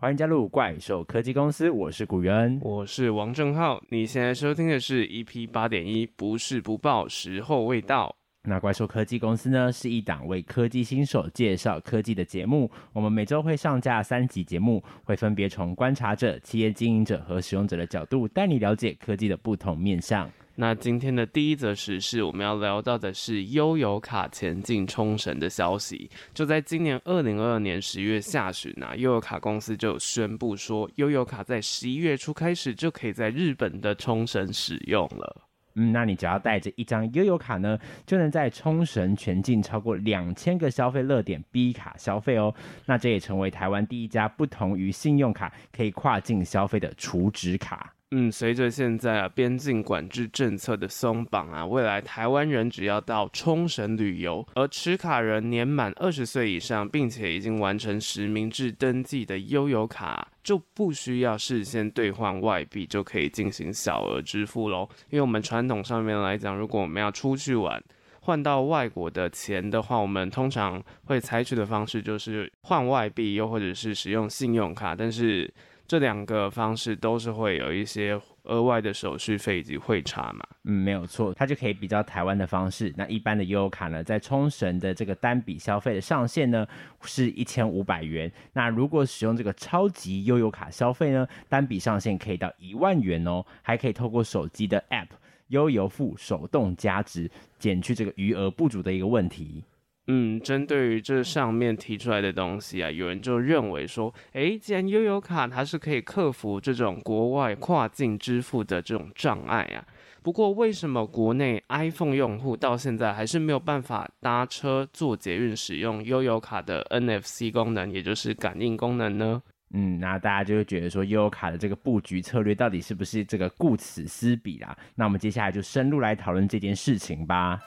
欢迎加入怪兽科技公司，我是古元，我是王正浩。你现在收听的是 EP 八点一，不是不报，时候未到。那怪兽科技公司呢，是一档为科技新手介绍科技的节目。我们每周会上架三集节目，会分别从观察者、企业经营者和使用者的角度，带你了解科技的不同面向。那今天的第一则时事，我们要聊到的是悠游卡前进冲绳的消息。就在今年二零二二年十月下旬啊，悠游卡公司就宣布说，悠游卡在十一月初开始就可以在日本的冲绳使用了。嗯，那你只要带着一张悠游卡呢，就能在冲绳全境超过两千个消费热点 B 卡消费哦。那这也成为台湾第一家不同于信用卡可以跨境消费的储值卡。嗯，随着现在啊边境管制政策的松绑啊，未来台湾人只要到冲绳旅游，而持卡人年满二十岁以上，并且已经完成实名制登记的悠游卡，就不需要事先兑换外币，就可以进行小额支付喽。因为我们传统上面来讲，如果我们要出去玩，换到外国的钱的话，我们通常会采取的方式就是换外币，又或者是使用信用卡，但是。这两个方式都是会有一些额外的手续费以及汇差嘛？嗯，没有错，它就可以比较台湾的方式。那一般的悠游卡呢，在冲绳的这个单笔消费的上限呢是一千五百元。那如果使用这个超级悠游卡消费呢，单笔上限可以到一万元哦，还可以透过手机的 App 悠游付手动加值，减去这个余额不足的一个问题。嗯，针对于这上面提出来的东西啊，有人就认为说，诶，既然悠游卡它是可以克服这种国外跨境支付的这种障碍啊，不过为什么国内 iPhone 用户到现在还是没有办法搭车、做捷运使用悠游卡的 NFC 功能，也就是感应功能呢？嗯，那大家就会觉得说，悠游卡的这个布局策略到底是不是这个顾此失彼啦？那我们接下来就深入来讨论这件事情吧。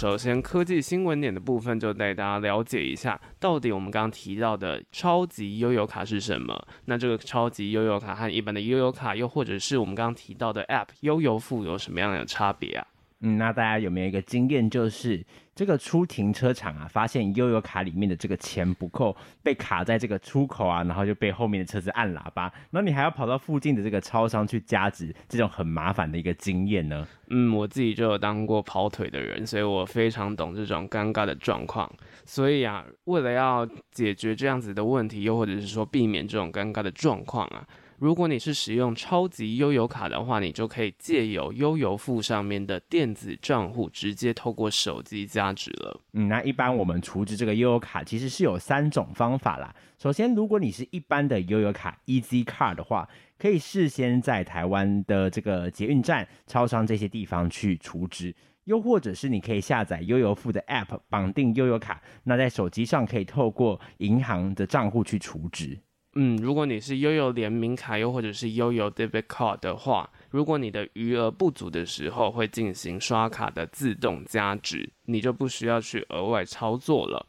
首先，科技新闻点的部分就带大家了解一下，到底我们刚刚提到的超级悠游卡是什么？那这个超级悠游卡和一般的悠游卡，又或者是我们刚刚提到的 App 悠游付有什么样的差别啊？嗯，那大家有没有一个经验，就是这个出停车场啊，发现悠游卡里面的这个钱不够，被卡在这个出口啊，然后就被后面的车子按喇叭，那你还要跑到附近的这个超商去加值，这种很麻烦的一个经验呢？嗯，我自己就有当过跑腿的人，所以我非常懂这种尴尬的状况。所以啊，为了要解决这样子的问题，又或者是说避免这种尴尬的状况啊。如果你是使用超级悠游卡的话，你就可以借由悠游付上面的电子账户，直接透过手机加值了。嗯，那一般我们储值这个悠游卡其实是有三种方法啦。首先，如果你是一般的悠游卡 Easy Card 的话，可以事先在台湾的这个捷运站、超商这些地方去储值，又或者是你可以下载悠游付的 App 绑定悠游卡，那在手机上可以透过银行的账户去储值。嗯，如果你是悠游联名卡，又或者是悠游 Debit Card 的话，如果你的余额不足的时候，会进行刷卡的自动加值，你就不需要去额外操作了。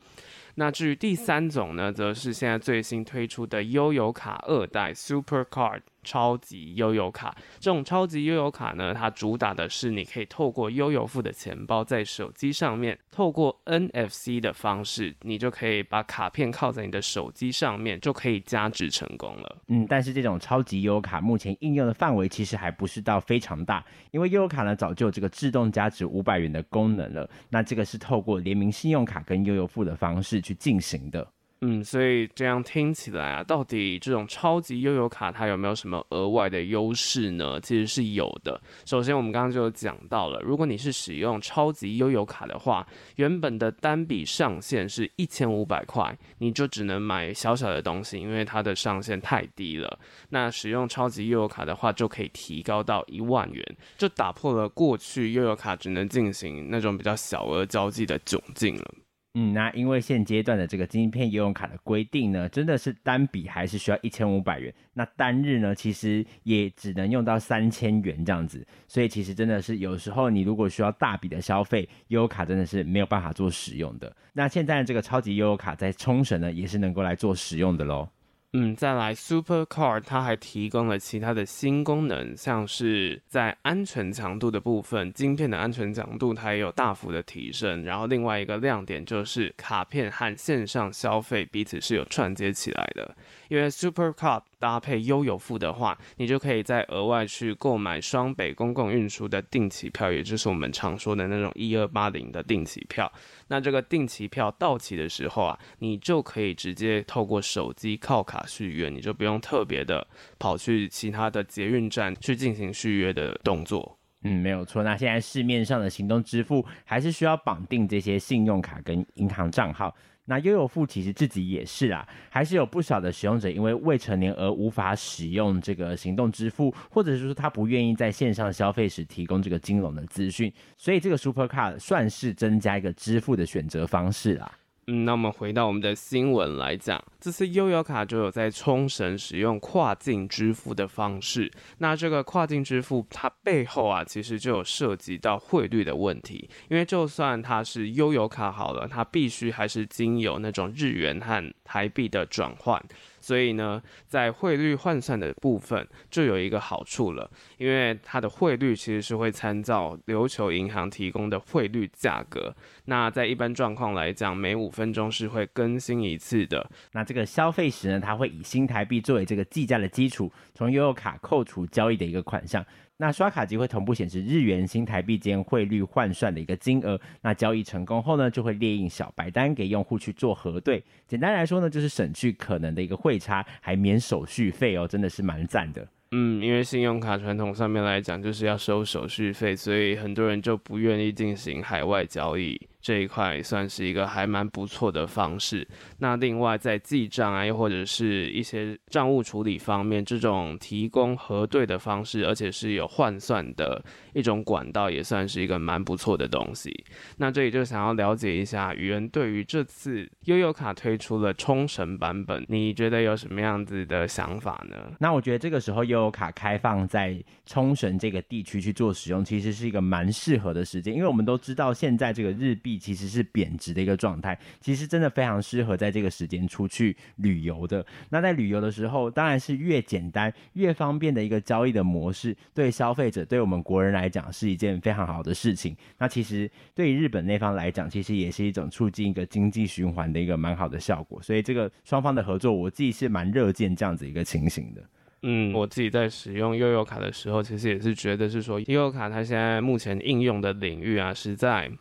那至于第三种呢，则是现在最新推出的悠游卡二代 Super Card。超级悠游卡，这种超级悠游卡呢，它主打的是你可以透过悠游付的钱包，在手机上面透过 NFC 的方式，你就可以把卡片靠在你的手机上面，就可以加值成功了。嗯，但是这种超级悠游卡目前应用的范围其实还不是到非常大，因为悠游卡呢早就有这个自动加值五百元的功能了。那这个是透过联名信用卡跟悠游付的方式去进行的。嗯，所以这样听起来啊，到底这种超级悠游卡它有没有什么额外的优势呢？其实是有的。首先，我们刚刚就讲到了，如果你是使用超级悠游卡的话，原本的单笔上限是一千五百块，你就只能买小小的东西，因为它的上限太低了。那使用超级悠游卡的话，就可以提高到一万元，就打破了过去悠游卡只能进行那种比较小额交际的窘境了。嗯，那因为现阶段的这个晶片游泳卡的规定呢，真的是单笔还是需要一千五百元，那单日呢，其实也只能用到三千元这样子，所以其实真的是有时候你如果需要大笔的消费，游泳卡真的是没有办法做使用的。那现在的这个超级游泳卡在冲绳呢，也是能够来做使用的喽。嗯，再来 Super Card 它还提供了其他的新功能，像是在安全强度的部分，晶片的安全强度它也有大幅的提升。然后另外一个亮点就是卡片和线上消费彼此是有串接起来的，因为 Super Card 搭配悠游付的话，你就可以再额外去购买双北公共运输的定期票，也就是我们常说的那种一二八零的定期票。那这个定期票到期的时候啊，你就可以直接透过手机靠卡续约，你就不用特别的跑去其他的捷运站去进行续约的动作。嗯，没有错。那现在市面上的行动支付还是需要绑定这些信用卡跟银行账号。那悠悠付其实自己也是啊，还是有不少的使用者因为未成年而无法使用这个行动支付，或者是说他不愿意在线上消费时提供这个金融的资讯，所以这个 Super Card 算是增加一个支付的选择方式啦。嗯，那我们回到我们的新闻来讲，这次悠游卡就有在冲绳使用跨境支付的方式。那这个跨境支付它背后啊，其实就有涉及到汇率的问题，因为就算它是悠游卡好了，它必须还是经由那种日元和台币的转换。所以呢，在汇率换算的部分就有一个好处了，因为它的汇率其实是会参照琉球银行提供的汇率价格。那在一般状况来讲，每五分钟是会更新一次的。那这个消费时呢，它会以新台币作为这个计价的基础，从悠游卡扣除交易的一个款项。那刷卡机会同步显示日元、新台币间汇率换算的一个金额。那交易成功后呢，就会列印小白单给用户去做核对。简单来说呢，就是省去可能的一个汇差，还免手续费哦，真的是蛮赞的。嗯，因为信用卡传统上面来讲就是要收手续费，所以很多人就不愿意进行海外交易。这一块算是一个还蛮不错的方式。那另外在记账啊，又或者是一些账务处理方面，这种提供核对的方式，而且是有换算的一种管道，也算是一个蛮不错的东西。那这里就想要了解一下，宇恩对于这次悠游卡推出了冲绳版本，你觉得有什么样子的想法呢？那我觉得这个时候悠游卡开放在冲绳这个地区去做使用，其实是一个蛮适合的时间，因为我们都知道现在这个日币。其实是贬值的一个状态，其实真的非常适合在这个时间出去旅游的。那在旅游的时候，当然是越简单越方便的一个交易的模式，对消费者，对我们国人来讲是一件非常好的事情。那其实对于日本那方来讲，其实也是一种促进一个经济循环的一个蛮好的效果。所以这个双方的合作，我自己是蛮热见这样子一个情形的。嗯，我自己在使用悠游卡的时候，其实也是觉得是说悠游卡它现在目前应用的领域啊，实在。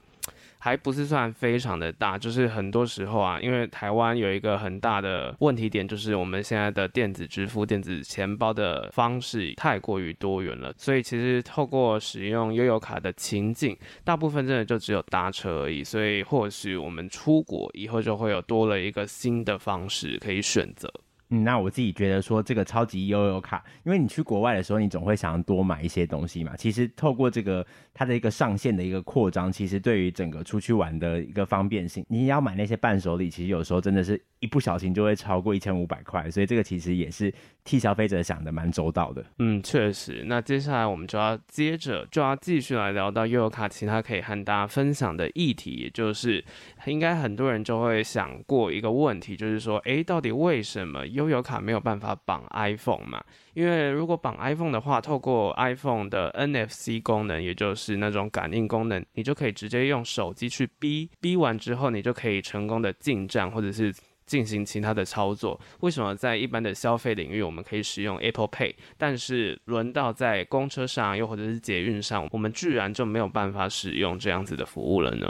还不是算非常的大，就是很多时候啊，因为台湾有一个很大的问题点，就是我们现在的电子支付、电子钱包的方式太过于多元了，所以其实透过使用悠游卡的情境，大部分真的就只有搭车而已，所以或许我们出国以后就会有多了一个新的方式可以选择。嗯，那我自己觉得说这个超级悠游卡，因为你去国外的时候，你总会想要多买一些东西嘛。其实透过这个它的一个上限的一个扩张，其实对于整个出去玩的一个方便性，你要买那些伴手礼，其实有时候真的是一不小心就会超过一千五百块，所以这个其实也是替消费者想的蛮周到的。嗯，确实。那接下来我们就要接着就要继续来聊到悠游卡其他可以和大家分享的议题，也就是应该很多人就会想过一个问题，就是说，诶，到底为什么悠游卡没有办法绑 iPhone 嘛？因为如果绑 iPhone 的话，透过 iPhone 的 NFC 功能，也就是那种感应功能，你就可以直接用手机去逼，逼完之后，你就可以成功的进站或者是进行其他的操作。为什么在一般的消费领域我们可以使用 Apple Pay，但是轮到在公车上又或者是捷运上，我们居然就没有办法使用这样子的服务了呢？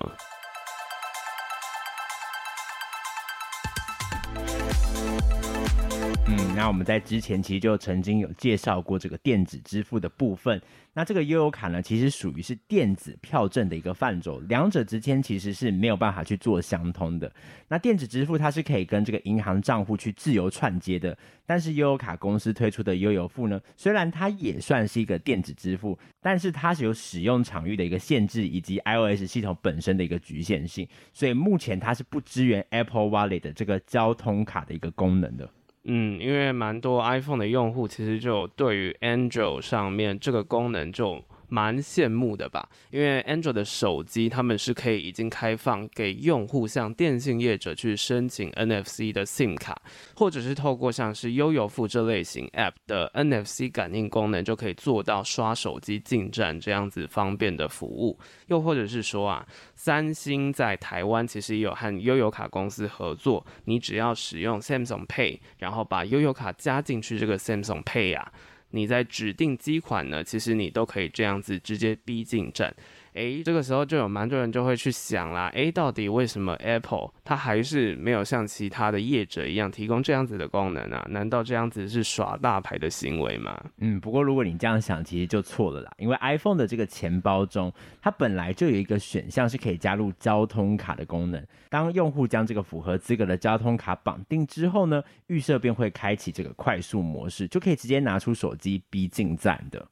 那我们在之前其实就曾经有介绍过这个电子支付的部分。那这个悠游卡呢，其实属于是电子票证的一个范畴，两者之间其实是没有办法去做相通的。那电子支付它是可以跟这个银行账户去自由串接的，但是悠游卡公司推出的悠游付呢，虽然它也算是一个电子支付，但是它是有使用场域的一个限制，以及 iOS 系统本身的一个局限性，所以目前它是不支援 Apple Wallet 的这个交通卡的一个功能的。嗯，因为蛮多 iPhone 的用户其实就对于 Android 上面这个功能就蛮羡慕的吧，因为 Android 的手机他们是可以已经开放给用户向电信业者去申请 NFC 的 SIM 卡，或者是透过像是悠游付这类型 App 的 NFC 感应功能，就可以做到刷手机进站这样子方便的服务。又或者是说啊，三星在台湾其实也有和悠游卡公司合作，你只要使用 Samsung Pay，然后把悠游卡加进去这个 Samsung Pay 啊。你在指定机款呢，其实你都可以这样子直接逼进站。诶，这个时候就有蛮多人就会去想啦，诶，到底为什么 Apple 它还是没有像其他的业者一样提供这样子的功能啊？难道这样子是耍大牌的行为吗？嗯，不过如果你这样想，其实就错了啦，因为 iPhone 的这个钱包中，它本来就有一个选项是可以加入交通卡的功能。当用户将这个符合资格的交通卡绑定之后呢，预设便会开启这个快速模式，就可以直接拿出手机逼进站的。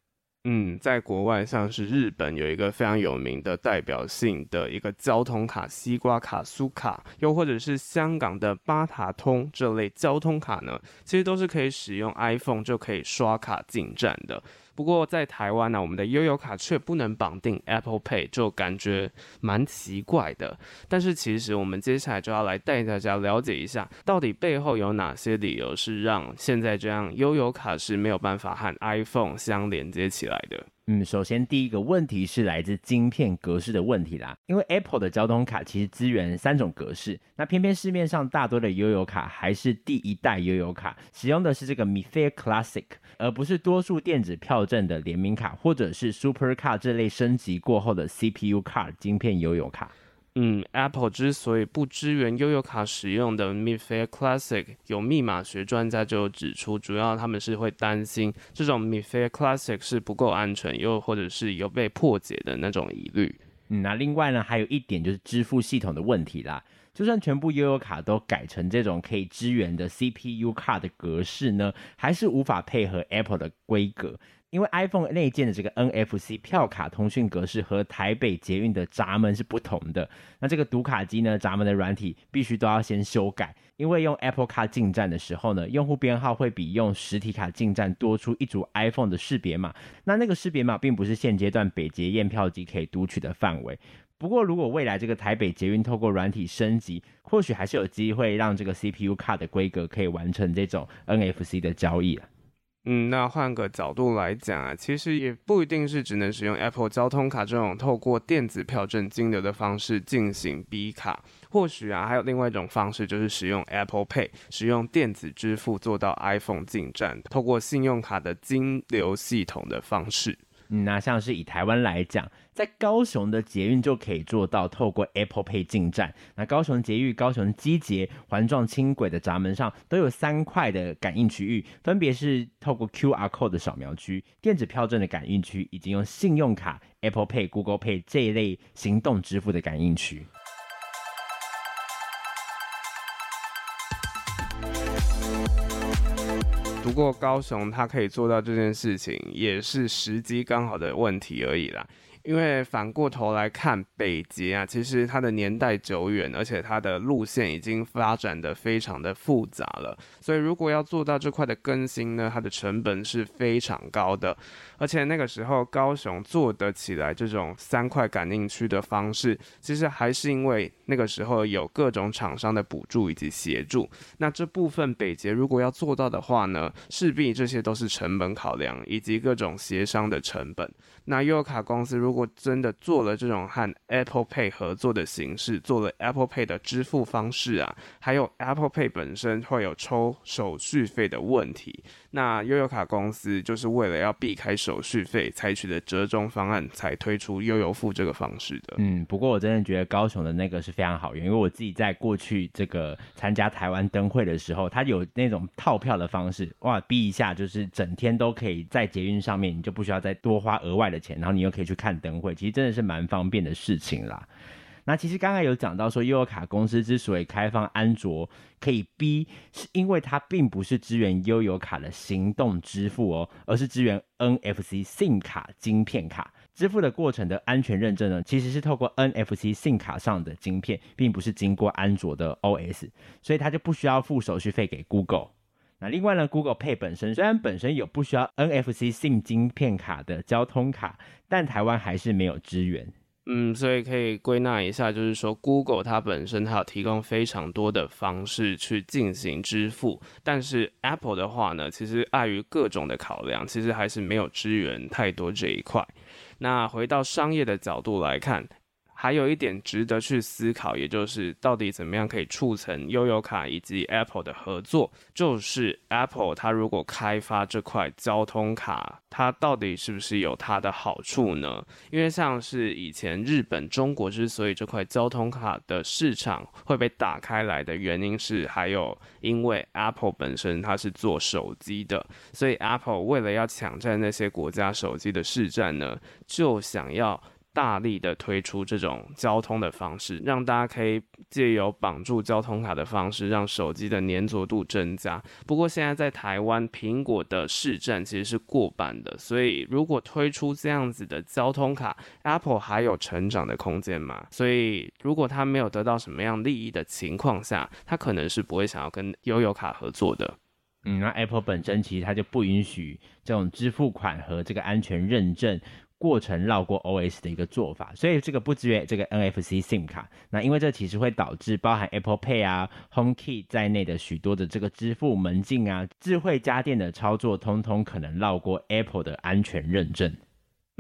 嗯，在国外，像是日本有一个非常有名的代表性的一个交通卡——西瓜卡、苏卡，又或者是香港的八达通这类交通卡呢，其实都是可以使用 iPhone 就可以刷卡进站的。不过在台湾呢、我们的悠游卡却不能绑定 Apple Pay，就感觉蛮奇怪的。但是其实我们接下来就要来带大家了解一下，到底背后有哪些理由是让现在这样悠游卡是没有办法和 iPhone 相连接起来的。嗯，首先第一个问题是来自晶片格式的问题啦，因为 Apple 的交通卡其实支援三种格式，那偏偏市面上大多的悠游卡还是第一代悠游卡，使用的是这个 MIFARE Classic，而不是多数电子票证的联名卡或者是 Super car 这类升级过后的 CPU Card 晶片悠游卡。嗯，Apple 之所以不支援悠游卡使用的 MIFARE Classic，有密码学专家就指出，主要他们是会担心这种 MIFARE Classic 是不够安全，又或者是有被破解的那种疑虑。嗯，那另外呢，还有一点就是支付系统的问题啦。就算全部悠游卡都改成这种可以支援的 CPU 卡的格式呢，还是无法配合 Apple 的规格。因为 iPhone 内建的这个 NFC 票卡通讯格式和台北捷运的闸门是不同的，那这个读卡机呢，闸门的软体必须都要先修改，因为用 Apple Car 进站的时候呢，用户编号会比用实体卡进站多出一组 iPhone 的识别码，那那个识别码并不是现阶段北捷验票机可以读取的范围。不过如果未来这个台北捷运透过软体升级，或许还是有机会让这个 CPU Card 的规格可以完成这种 NFC 的交易。嗯，那换个角度来讲啊，其实也不一定是只能使用 Apple 交通卡这种透过电子票证金流的方式进行 B 卡，或许啊还有另外一种方式，就是使用 Apple Pay，使用电子支付做到 iPhone 进站，透过信用卡的金流系统的方式。嗯，那像是以台湾来讲，在高雄的捷运就可以做到透过 Apple Pay 进站。那高雄捷运、高雄机捷环状轻轨的闸门上都有三块的感应区域，分别是透过 QR Code 的扫描区、电子票证的感应区，以及用信用卡、Apple Pay、Google Pay 这一类行动支付的感应区。不过高雄它可以做到这件事情，也是时机刚好的问题而已啦。因为反过头来看，北极啊，其实它的年代久远，而且它的路线已经发展的非常的复杂了。所以如果要做到这块的更新呢，它的成本是非常高的。而且那个时候高雄做得起来这种三块感应区的方式，其实还是因为那个时候有各种厂商的补助以及协助。那这部分北捷如果要做到的话呢，势必这些都是成本考量以及各种协商的成本。那悠游卡公司如果真的做了这种和 Apple Pay 合作的形式，做了 Apple Pay 的支付方式啊，还有 Apple Pay 本身会有抽手续费的问题，那悠游卡公司就是为了要避开手续费，采取的折中方案，才推出悠游付这个方式的。嗯，不过我真的觉得高雄的那个是非常好用，因为我自己在过去这个参加台湾灯会的时候，它有那种套票的方式，哇，逼一下就是整天都可以在捷运上面，你就不需要再多花额外的钱，然后你又可以去看灯会，其实真的是蛮方便的事情啦。那其实刚刚有讲到说，悠游卡公司之所以开放安卓可以 B，是因为它并不是支援悠游卡的行动支付哦，而是支援 NFC SIM 卡晶片卡支付的过程的安全认证呢，其实是透过 NFC SIM 卡上的晶片，并不是经过安卓的 OS，所以它就不需要付手续费给 Google。那另外呢，Google Pay 本身虽然本身有不需要 NFC SIM 晶片卡的交通卡，但台湾还是没有支援。嗯，所以可以归纳一下，就是说，Google 它本身它有提供非常多的方式去进行支付，但是 Apple 的话呢，其实碍于各种的考量，其实还是没有支援太多这一块。那回到商业的角度来看。还有一点值得去思考，也就是到底怎么样可以促成悠游卡以及 Apple 的合作。就是 Apple 它如果开发这块交通卡，它到底是不是有它的好处呢？因为像是以前日本、中国之所以这块交通卡的市场会被打开来的原因是，还有因为 Apple 本身它是做手机的，所以 Apple 为了要抢占那些国家手机的市占呢，就想要。大力的推出这种交通的方式，让大家可以借由绑住交通卡的方式，让手机的粘着度增加。不过现在在台湾，苹果的市占其实是过半的，所以如果推出这样子的交通卡，Apple 还有成长的空间吗？所以如果他没有得到什么样利益的情况下，他可能是不会想要跟悠游卡合作的。嗯，那 Apple 本身其实它就不允许这种支付款和这个安全认证。过程绕过 OS 的一个做法，所以这个不支援这个 NFC SIM 卡。那因为这其实会导致包含 Apple Pay 啊、HomeKey 在内的许多的这个支付门禁啊、智慧家电的操作，通通可能绕过 Apple 的安全认证。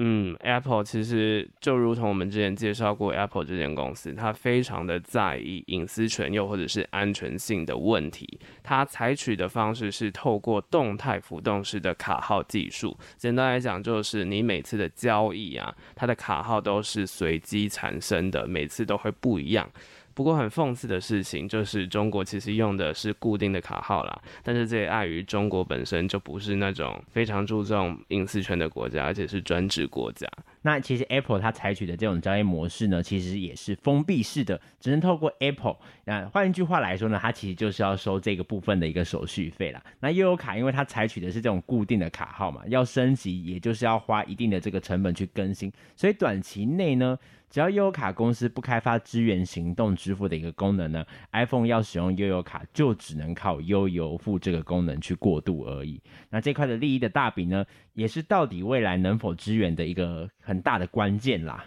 嗯，Apple 其实就如同我们之前介绍过，Apple 这间公司，它非常的在意隐私权又或者是安全性的问题。它采取的方式是透过动态浮动式的卡号技术。简单来讲，就是你每次的交易啊，它的卡号都是随机产生的，每次都会不一样。不过很讽刺的事情就是，中国其实用的是固定的卡号啦，但是这也碍于中国本身就不是那种非常注重隐私权的国家，而且是专制国家。那其实 Apple 它采取的这种交易模式呢，其实也是封闭式的，只能透过 Apple。那换一句话来说呢，它其实就是要收这个部分的一个手续费啦。那悠游卡因为它采取的是这种固定的卡号嘛，要升级也就是要花一定的这个成本去更新，所以短期内呢。只要悠游卡公司不开发支援行动支付的一个功能呢，iPhone 要使用悠游卡就只能靠悠游付这个功能去过渡而已。那这块的利益的大饼呢，也是到底未来能否支援的一个很大的关键啦。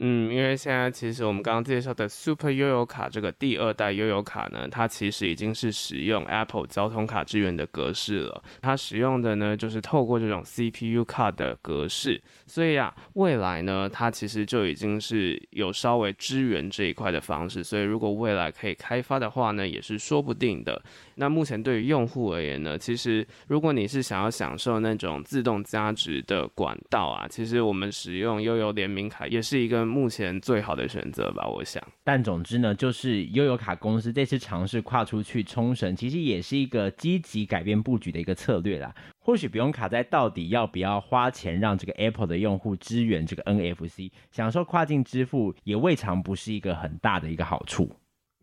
嗯，因为现在其实我们刚刚介绍的 Super 悠游卡这个第二代悠游卡呢，它其实已经是使用 Apple 交通卡支援的格式了。它使用的呢，就是透过这种 CPU 卡的格式，所以啊，未来呢，它其实就已经是有稍微支援这一块的方式。所以如果未来可以开发的话呢，也是说不定的。那目前对于用户而言呢，其实如果你是想要享受那种自动加值的管道啊，其实我们使用悠游联名卡也是一个目前最好的选择吧，我想。但总之呢，就是悠游卡公司这次尝试跨出去冲绳，其实也是一个积极改变布局的一个策略啦。或许不用卡在到底要不要花钱让这个 Apple 的用户支援这个 NFC，享受跨境支付也未尝不是一个很大的一个好处。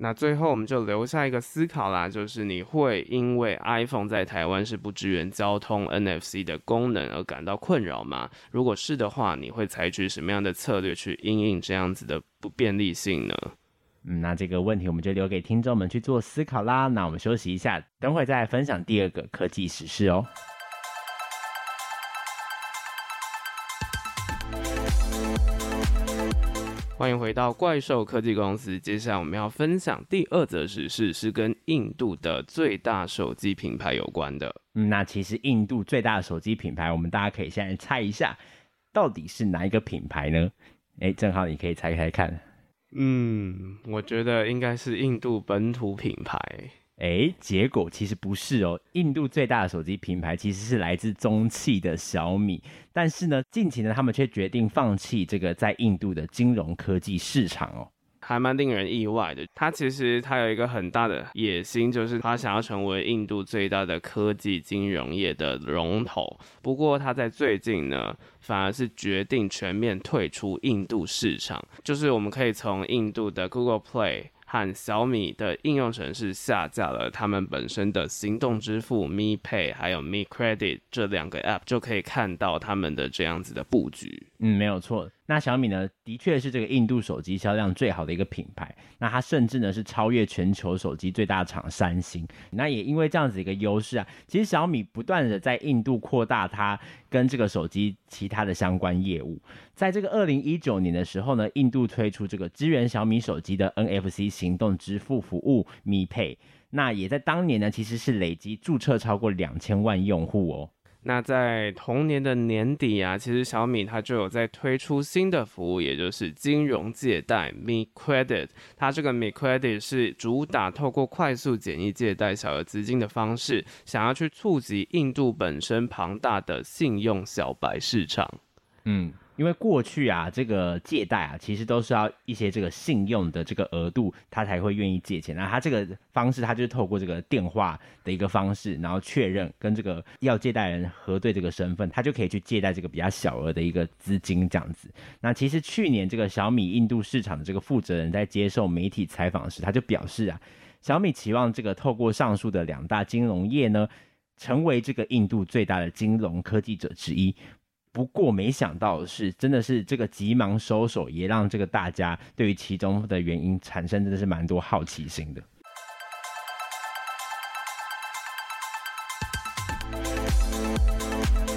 那最后我们就留下一个思考啦，就是你会因为 iPhone 在台湾是不支援交通 NFC 的功能而感到困扰吗？如果是的话，你会采取什么样的策略去应应这样子的不便利性呢？嗯，那这个问题我们就留给听众们去做思考啦。那我们休息一下，等会再分享第二个科技时事哦。欢迎回到怪兽科技公司。接下来我们要分享第二则时事，是跟印度的最大手机品牌有关的。嗯，那其实印度最大的手机品牌，我们大家可以现在猜一下，到底是哪一个品牌呢？哎，正好你可以猜猜看。嗯，我觉得应该是印度本土品牌。哎，结果其实不是哦。印度最大的手机品牌其实是来自中企的小米，但是呢，近期呢，他们却决定放弃这个在印度的金融科技市场哦，还蛮令人意外的。他其实他有一个很大的野心，就是他想要成为印度最大的科技金融业的龙头。不过他在最近呢，反而是决定全面退出印度市场，就是我们可以从印度的 Google Play。和小米的应用程式下架了他们本身的行动支付 Mi Pay，还有 Mi Credit 这两个 App，就可以看到他们的这样子的布局。嗯，没有错。那小米呢，的确是这个印度手机销量最好的一个品牌。那它甚至呢是超越全球手机最大厂三星。那也因为这样子一个优势啊，其实小米不断的在印度扩大它跟这个手机其他的相关业务。在这个二零一九年的时候呢，印度推出这个支援小米手机的 NFC 行动支付服务 Mi Pay。那也在当年呢，其实是累积注册超过两千万用户哦。那在同年的年底啊，其实小米它就有在推出新的服务，也就是金融借贷 Mi Credit。它这个 Mi Credit 是主打透过快速简易借贷小额资金的方式，想要去触及印度本身庞大的信用小白市场。嗯。因为过去啊，这个借贷啊，其实都是要一些这个信用的这个额度，他才会愿意借钱。那他这个方式，他就是透过这个电话的一个方式，然后确认跟这个要借贷人核对这个身份，他就可以去借贷这个比较小额的一个资金这样子。那其实去年这个小米印度市场的这个负责人在接受媒体采访时，他就表示啊，小米期望这个透过上述的两大金融业呢，成为这个印度最大的金融科技者之一。不过没想到的是，真的是这个急忙收手，也让这个大家对于其中的原因产生真的是蛮多好奇心的。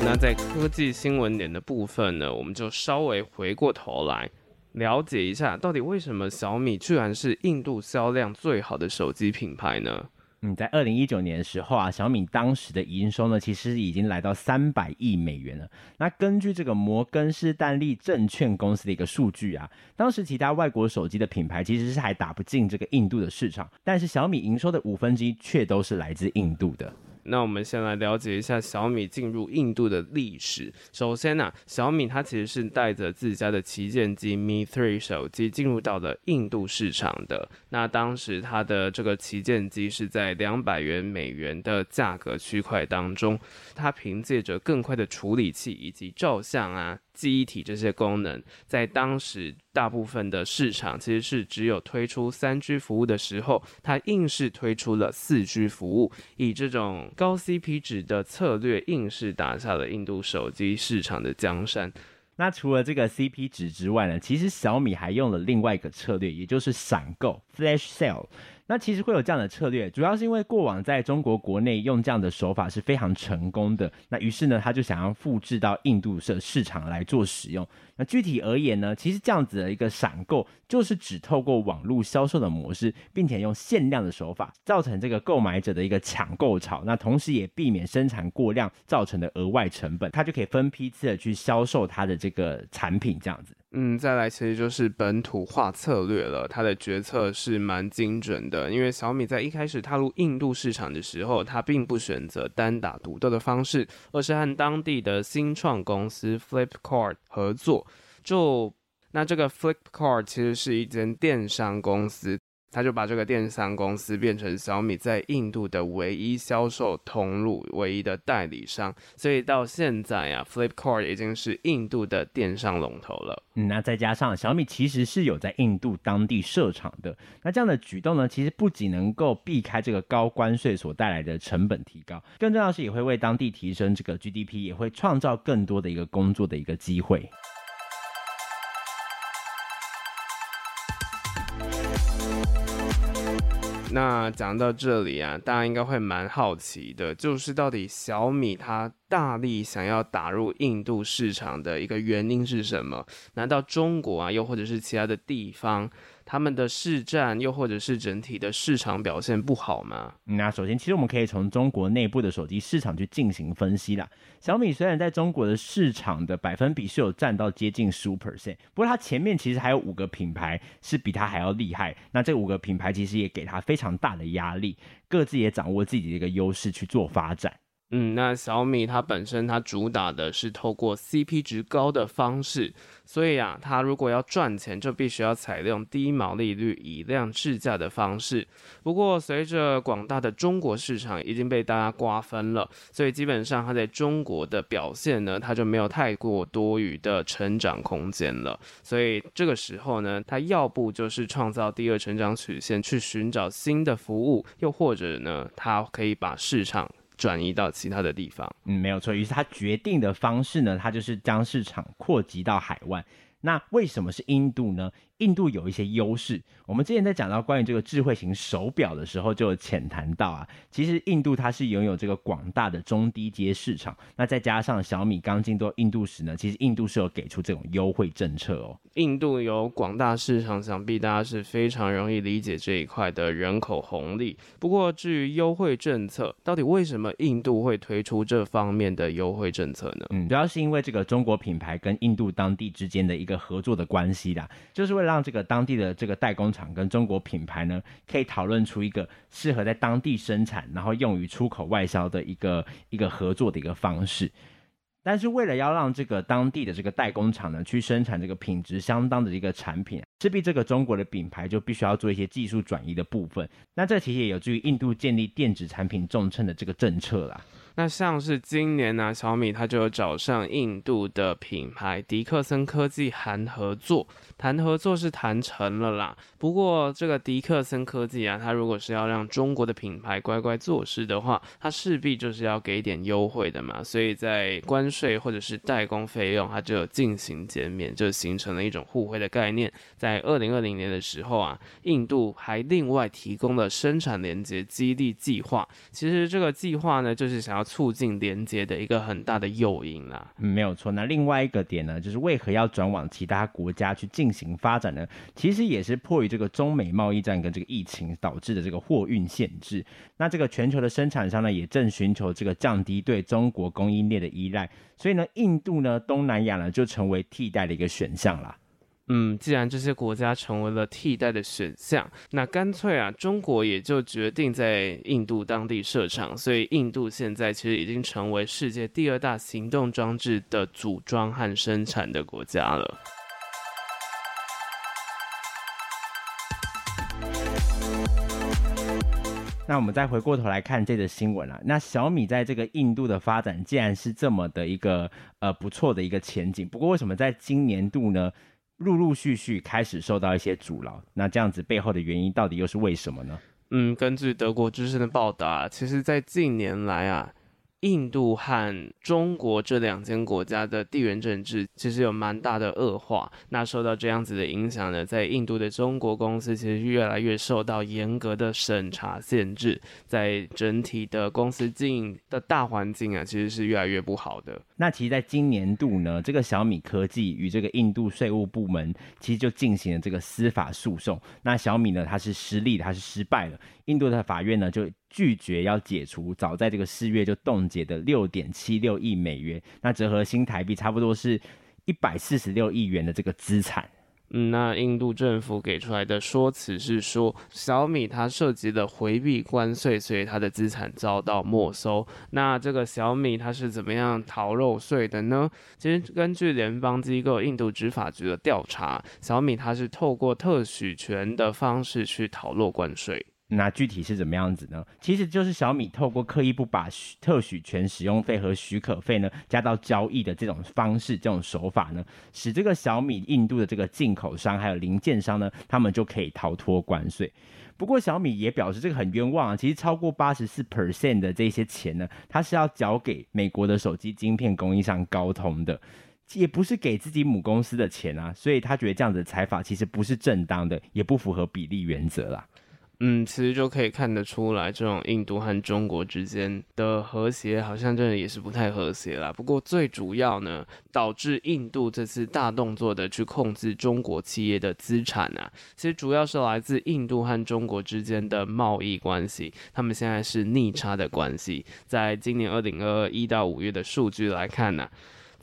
那在科技新闻点的部分呢，我们就稍微回过头来了解一下，到底为什么小米居然是印度销量最好的手机品牌呢？嗯，在二零一九年的时候啊，小米当时的营收呢，其实已经来到三百亿美元了。那根据这个摩根士丹利证券公司的一个数据啊，当时其他外国手机的品牌其实是还打不进这个印度的市场，但是小米营收的五分之一却都是来自印度的。那我们先来了解一下小米进入印度的历史。首先呢、小米它其实是带着自家的旗舰机 Mi 3手机进入到了印度市场的。那当时它的这个旗舰机是在两百元美元的价格区块当中，它凭借着更快的处理器以及照相啊。记忆体这些功能，在当时大部分的市场其实是只有推出三 G 服务的时候，它硬是推出了四 G 服务，以这种高 CP 值的策略，硬是打下了印度手机市场的江山。那除了这个 CP 值之外呢，其实小米还用了另外一个策略，也就是闪购 （Flash Sale）。那其实会有这样的策略，主要是因为过往在中国国内用这样的手法是非常成功的。那于是呢，他就想要复制到印度的市场来做使用。那具体而言呢，其实这样子的一个闪购，就是只透过网络销售的模式，并且用限量的手法，造成这个购买者的一个抢购潮。那同时也避免生产过量造成的额外成本，他就可以分批次的去销售他的这个产品，这样子。嗯，再来其实就是本土化策略了，它的决策是蛮精准的。因为小米在一开始踏入印度市场的时候，它并不选择单打独斗的方式，而是和当地的新创公司 Flipkart 合作。就那这个 Flipkart 其实是一间电商公司。他就把这个电商公司变成小米在印度的唯一销售通路、唯一的代理商，所以到现在啊，Flipkart 已经是印度的电商龙头了。嗯，那再加上小米其实是有在印度当地设厂的，那这样的举动呢，其实不仅能够避开这个高关税所带来的成本提高，更重要是也会为当地提升这个 GDP，也会创造更多的一个工作的一个机会。那讲到这里啊，大家应该会蛮好奇的，就是到底小米它大力想要打入印度市场的一个原因是什么？难道中国啊，又或者是其他的地方，他们的市占又或者是整体的市场表现不好吗？那首先，其实我们可以从中国内部的手机市场去进行分析啦。小米虽然在中国的市场的百分比是有占到接近十五 percent，不过它前面其实还有五个品牌是比它还要厉害。那这五个品牌其实也给它非常大的压力，各自也掌握自己的一个优势去做发展。嗯，那小米它本身它主打的是透过 CP 值高的方式，所以啊，它如果要赚钱，就必须要采用低毛利率、以量制价的方式。不过，随着广大的中国市场已经被大家瓜分了，所以基本上它在中国的表现呢，它就没有太过多余的成长空间了。所以这个时候呢，它要不就是创造第二成长曲线，去寻找新的服务，又或者呢，它可以把市场。转移到其他的地方，嗯，没有错。于是他决定的方式呢，他就是将市场扩及到海外。那为什么是印度呢？印度有一些优势。我们之前在讲到关于这个智慧型手表的时候，就有浅谈到啊，其实印度它是拥有这个广大的中低阶市场。那再加上小米刚进到印度时呢，其实印度是有给出这种优惠政策哦。印度有广大市场，想必大家是非常容易理解这一块的人口红利。不过至于优惠政策，到底为什么印度会推出这方面的优惠政策呢？嗯，主要是因为这个中国品牌跟印度当地之间的一个合作的关系啦，就是为了让这个当地的这个代工厂跟中国品牌呢，可以讨论出一个适合在当地生产，然后用于出口外销的一个一个合作的一个方式。但是为了要让这个当地的这个代工厂呢，去生产这个品质相当的一个产品，势必这个中国的品牌就必须要做一些技术转移的部分。那这其实也有助于印度建立电子产品重镇的这个政策啦。那像是今年呢、小米它就有找上印度的品牌迪克森科技谈合作，谈合作是谈成了啦。不过这个迪克森科技啊，它如果是要让中国的品牌乖乖做事的话，它势必就是要给点优惠的嘛。所以在关税或者是代工费用，它就有进行减免，就形成了一种互惠的概念。在二零二零年的时候啊，印度还另外提供了生产连接激励计划。其实这个计划呢，就是想要。促进连接的一个很大的诱因啦，嗯，没有错。那另外一个点呢，就是为何要转往其他国家去进行发展呢？其实也是迫于这个中美贸易战跟这个疫情导致的这个货运限制。那这个全球的生产商呢，也正寻求这个降低对中国供应链的依赖。所以呢，印度呢，东南亚呢，就成为替代的一个选项啦。嗯，既然这些国家成为了替代的选项，那干脆啊，中国也就决定在印度当地设厂。所以，印度现在其实已经成为世界第二大行动装置的组装和生产的国家了。那我们再回过头来看这个新闻啊，那小米在这个印度的发展，既然是这么的一个呃不错的一个前景，不过为什么在今年度呢？陆陆续续开始受到一些阻挠，那这样子背后的原因到底又是为什么呢？嗯，根据德国之声的报道啊，其实，在近年来啊。印度和中国这两间国家的地缘政治其实有蛮大的恶化，那受到这样子的影响呢，在印度的中国公司其实越来越受到严格的审查限制，在整体的公司经营的大环境啊，其实是越来越不好的。那其实，在今年度呢，这个小米科技与这个印度税务部门其实就进行了这个司法诉讼。那小米呢，它是失利，它是失败了。印度的法院呢，就拒绝要解除早在这个四月就冻结的六点七六亿美元，那折合新台币差不多是一百四十六亿元的这个资产。嗯，那印度政府给出来的说辞是说，小米它涉及了回避关税，所以它的资产遭到没收。那这个小米它是怎么样逃漏税的呢？其实根据联邦机构印度执法局的调查，小米它是透过特许权的方式去逃漏关税。那具体是怎么样子呢？其实就是小米透过刻意不把许特许权使用费和许可费呢加到交易的这种方式、这种手法呢，使这个小米印度的这个进口商还有零件商呢，他们就可以逃脱关税。不过小米也表示这个很冤枉啊，其实超过八十四 percent 的这些钱呢，它是要缴给美国的手机晶片供应商高通的，也不是给自己母公司的钱啊，所以他觉得这样子的采法其实不是正当的，也不符合比例原则啦。嗯，其实就可以看得出来，这种印度和中国之间的和谐，好像真的也是不太和谐啦。不过最主要呢，导致印度这次大动作的去控制中国企业的资产啊，其实主要是来自印度和中国之间的贸易关系，他们现在是逆差的关系。在今年二零二一到五月的数据来看呢、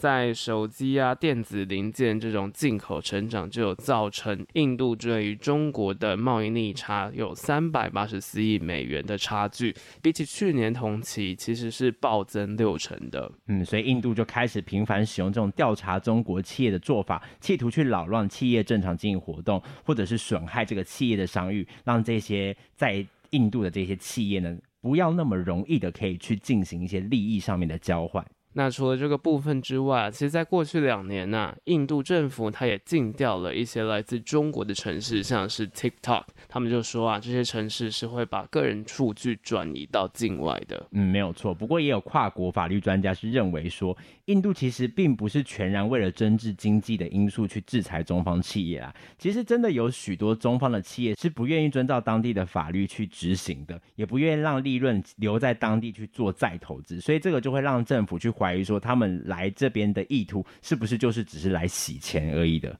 在手机啊、电子零件这种进口成长，就有造成印度对于中国的贸易逆差有三百八十四亿美元的差距，比起去年同期其实是暴增六成的。嗯，所以印度就开始频繁使用这种调查中国企业的做法，企图去扰乱企业正常经营活动，或者是损害这个企业的商誉，让这些在印度的这些企业呢，不要那么容易的可以去进行一些利益上面的交换。那除了这个部分之外，其实在过去两年呢、印度政府它也禁掉了一些来自中国的城市，像是 TikTok，他们就说啊，这些城市是会把个人数据转移到境外的。嗯，没有错。不过也有跨国法律专家是认为说，印度其实并不是全然为了政治经济的因素去制裁中方企业啊。其实真的有许多中方的企业是不愿意遵照当地的法律去执行的，也不愿意让利润留在当地去做再投资，所以这个就会让政府去。怀疑说他们来这边的意图是不是就是只是来洗钱而已的？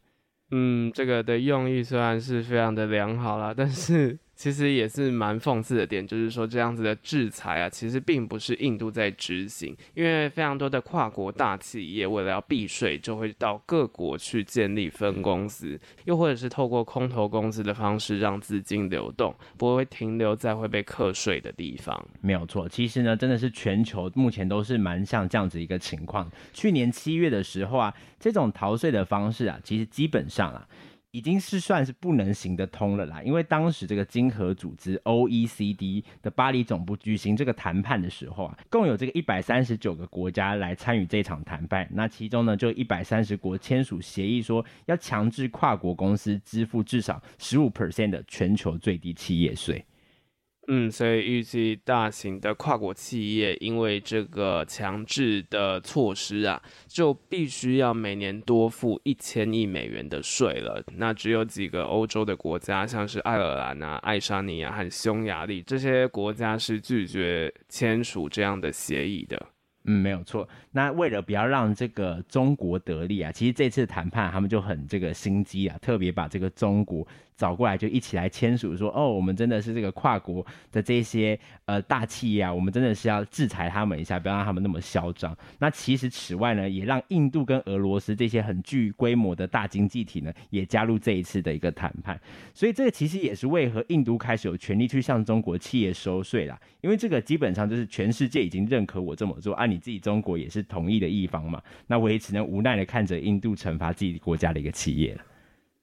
嗯，这个的用意虽然是非常的良好啦，但是。其实也是蛮讽刺的点，就是说这样子的制裁啊，其实并不是印度在执行，因为非常多的跨国大企业为了要避税，就会到各国去建立分公司，又或者是透过空投公司的方式让资金流动，不会停留在会被课税的地方。没有错，其实呢，真的是全球目前都是蛮像这样子一个情况。去年七月的时候啊，这种逃税的方式啊，其实基本上啊。已经是算是不能行得通了啦，因为当时这个经合组织 OECD 的巴黎总部举行这个谈判的时候啊，共有这个一百三十九个国家来参与这场谈判，那其中呢就一百三十国签署协议说要强制跨国公司支付至少十五 percent 的全球最低企业税。嗯，所以预计大型的跨国企业因为这个强制的措施啊，就必须要每年多付一千亿美元的税了。那只有几个欧洲的国家，像是爱尔兰啊、爱沙尼亚和匈牙利这些国家是拒绝签署这样的协议的。嗯，没有错。那为了不要让这个中国得利啊，其实这次谈判他们就很这个心机啊，特别把这个中国找过来，就一起来签署说，哦，我们真的是这个跨国的这些呃大企业啊，我们真的是要制裁他们一下，不要让他们那么嚣张。那其实此外呢，也让印度跟俄罗斯这些很具规模的大经济体呢，也加入这一次的一个谈判。所以这个其实也是为何印度开始有权利去向中国企业收税啦，因为这个基本上就是全世界已经认可我这么做，啊，你自己中国也是同意的一方嘛，那我也只能无奈的看着印度惩罚自己国家的一个企业了。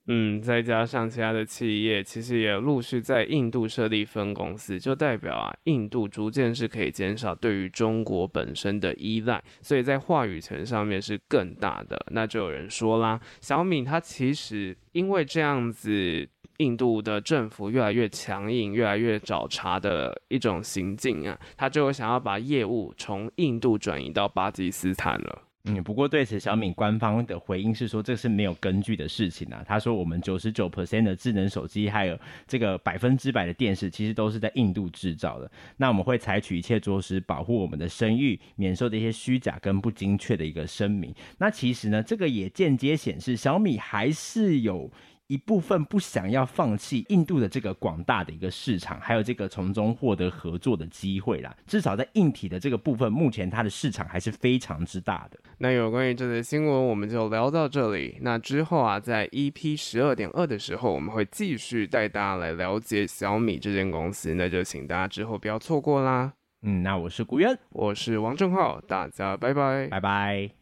嗯，再加上其他的企业，其实也陆续在印度设立分公司，就代表啊，印度逐渐是可以减少对于中国本身的依赖，所以在话语权上面是更大的。那就有人说啦，小米它其实因为这样子，印度的政府越来越强硬，越来越找茬的一种行径啊，它就想要把业务从印度转移到巴基斯坦了。嗯，不过对此小米官方的回应是说，这是没有根据的事情啊。他说，我们九十九 percent 的智能手机，还有这个百分之百的电视，其实都是在印度制造的。那我们会采取一切措施保护我们的声誉，免受这些虚假跟不精确的一个声明。那其实呢，这个也间接显示小米还是有。一部分不想要放弃印度的这个广大的一个市场，还有这个从中获得合作的机会啦。至少在硬体的这个部分，目前它的市场还是非常之大的。那有关于这则新闻，我们就聊到这里。那之后啊，在 EP 十二点二的时候，我们会继续带大家来了解小米这间公司。那就请大家之后不要错过啦。嗯，那我是古渊，我是王正浩，大家拜拜，拜拜。